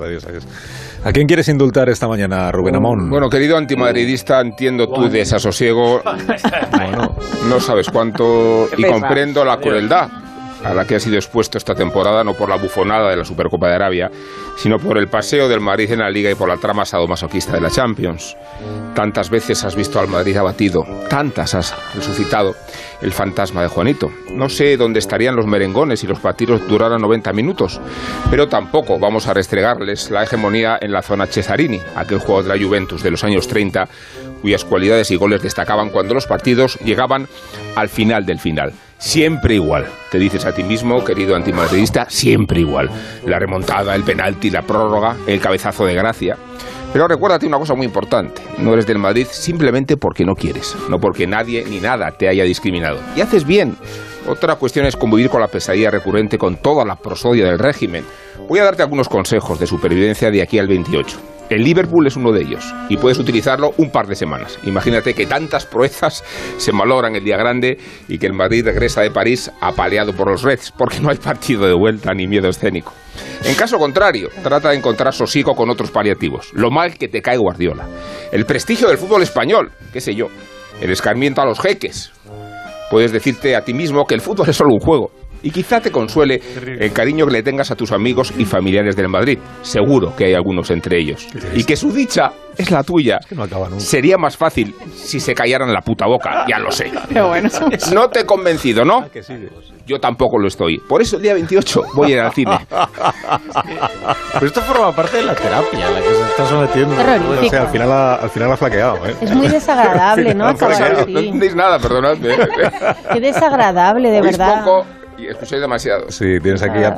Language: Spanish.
Adiós, adiós. ¿A quién quieres indultar esta mañana, Rubén Amón? Bueno, querido antimadridista, entiendo tu desasosiego. Bueno, No sabes cuánto y comprendo la crueldad a la que ha sido expuesto esta temporada, no por la bufonada de la Supercopa de Arabia, sino por el paseo del Madrid en la Liga y por la trama sadomasoquista de la Champions. Tantas veces has visto al Madrid abatido, tantas has resucitado el fantasma de Juanito. No sé dónde estarían los merengones si los partidos duraran 90 minutos, pero tampoco vamos a restregarles la hegemonía en la zona Cesarini, aquel juego de la Juventus de los años 30, cuyas cualidades y goles destacaban cuando los partidos llegaban al final del final. Siempre igual, te dices a ti mismo, querido antimadridista, siempre igual. La remontada, el penalti, la prórroga, el cabezazo de gracia. Pero recuérdate una cosa muy importante, no eres del Madrid simplemente porque no quieres, no porque nadie ni nada te haya discriminado. Y haces bien. Otra cuestión es convivir con la pesadilla recurrente con toda la prosodia del régimen. Voy a darte algunos consejos de supervivencia de aquí al 28. El Liverpool es uno de ellos y puedes utilizarlo un par de semanas. Imagínate que tantas proezas se malogran el día grande y que el Madrid regresa de París apaleado por los Reds porque no hay partido de vuelta ni miedo escénico. En caso contrario, trata de encontrar sosiego con otros paliativos. Lo mal que te cae Guardiola. El prestigio del fútbol español, qué sé yo. El escarmiento a los jeques. Puedes decirte a ti mismo que el fútbol es solo un juego. Y quizá te consuele el cariño que le tengas a tus amigos y familiares del Madrid. Seguro que hay algunos entre ellos. Y que su dicha es la tuya. no acaba nunca. Sería más fácil si se callaran la puta boca, ya lo sé. Pero bueno. No te he convencido, ¿no? que sigue. Yo tampoco lo estoy. Por eso el día 28 voy a ir al cine. Pero esto forma parte de la terapia a la que se está sometiendo. Terrorífico. O sea, al final ha, al final ha flaqueado, ¿eh? Es muy desagradable, ¿no? No, Acabar claro, No así. entendéis nada, perdonadme. Qué desagradable, de verdad. poco y escucháis demasiado. Sí, tienes aquí a